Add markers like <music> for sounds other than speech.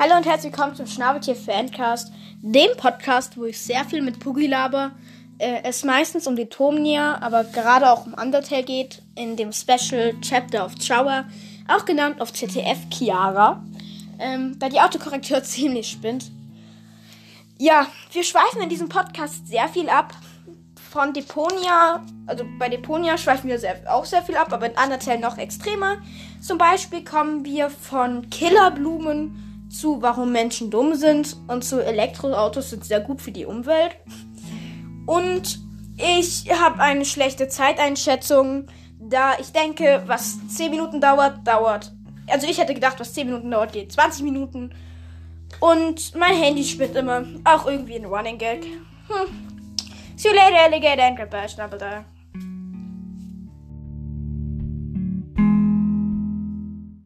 Hallo und herzlich willkommen zum Schnabeltier Fancast, dem Podcast, wo ich sehr viel mit Pugi laber. Äh, es meistens um die Tomnia, aber gerade auch um Undertale geht, in dem Special Chapter of Shower, auch genannt auf ZDF Chiara, ähm, da die Autokorrektur <laughs> ziemlich spinnt. Ja, wir schweifen in diesem Podcast sehr viel ab. Von Deponia, also bei Deponia schweifen wir sehr, auch sehr viel ab, aber in Undertale noch extremer. Zum Beispiel kommen wir von Killerblumen zu warum Menschen dumm sind und zu Elektroautos sind sehr gut für die Umwelt. Und ich habe eine schlechte Zeiteinschätzung, da ich denke, was 10 Minuten dauert, dauert. Also ich hätte gedacht, was 10 Minuten dauert, geht 20 Minuten. Und mein Handy spinnt immer. Auch irgendwie ein Running Gag. Hm. See you later, Alligator and goodbye, Schnappelda.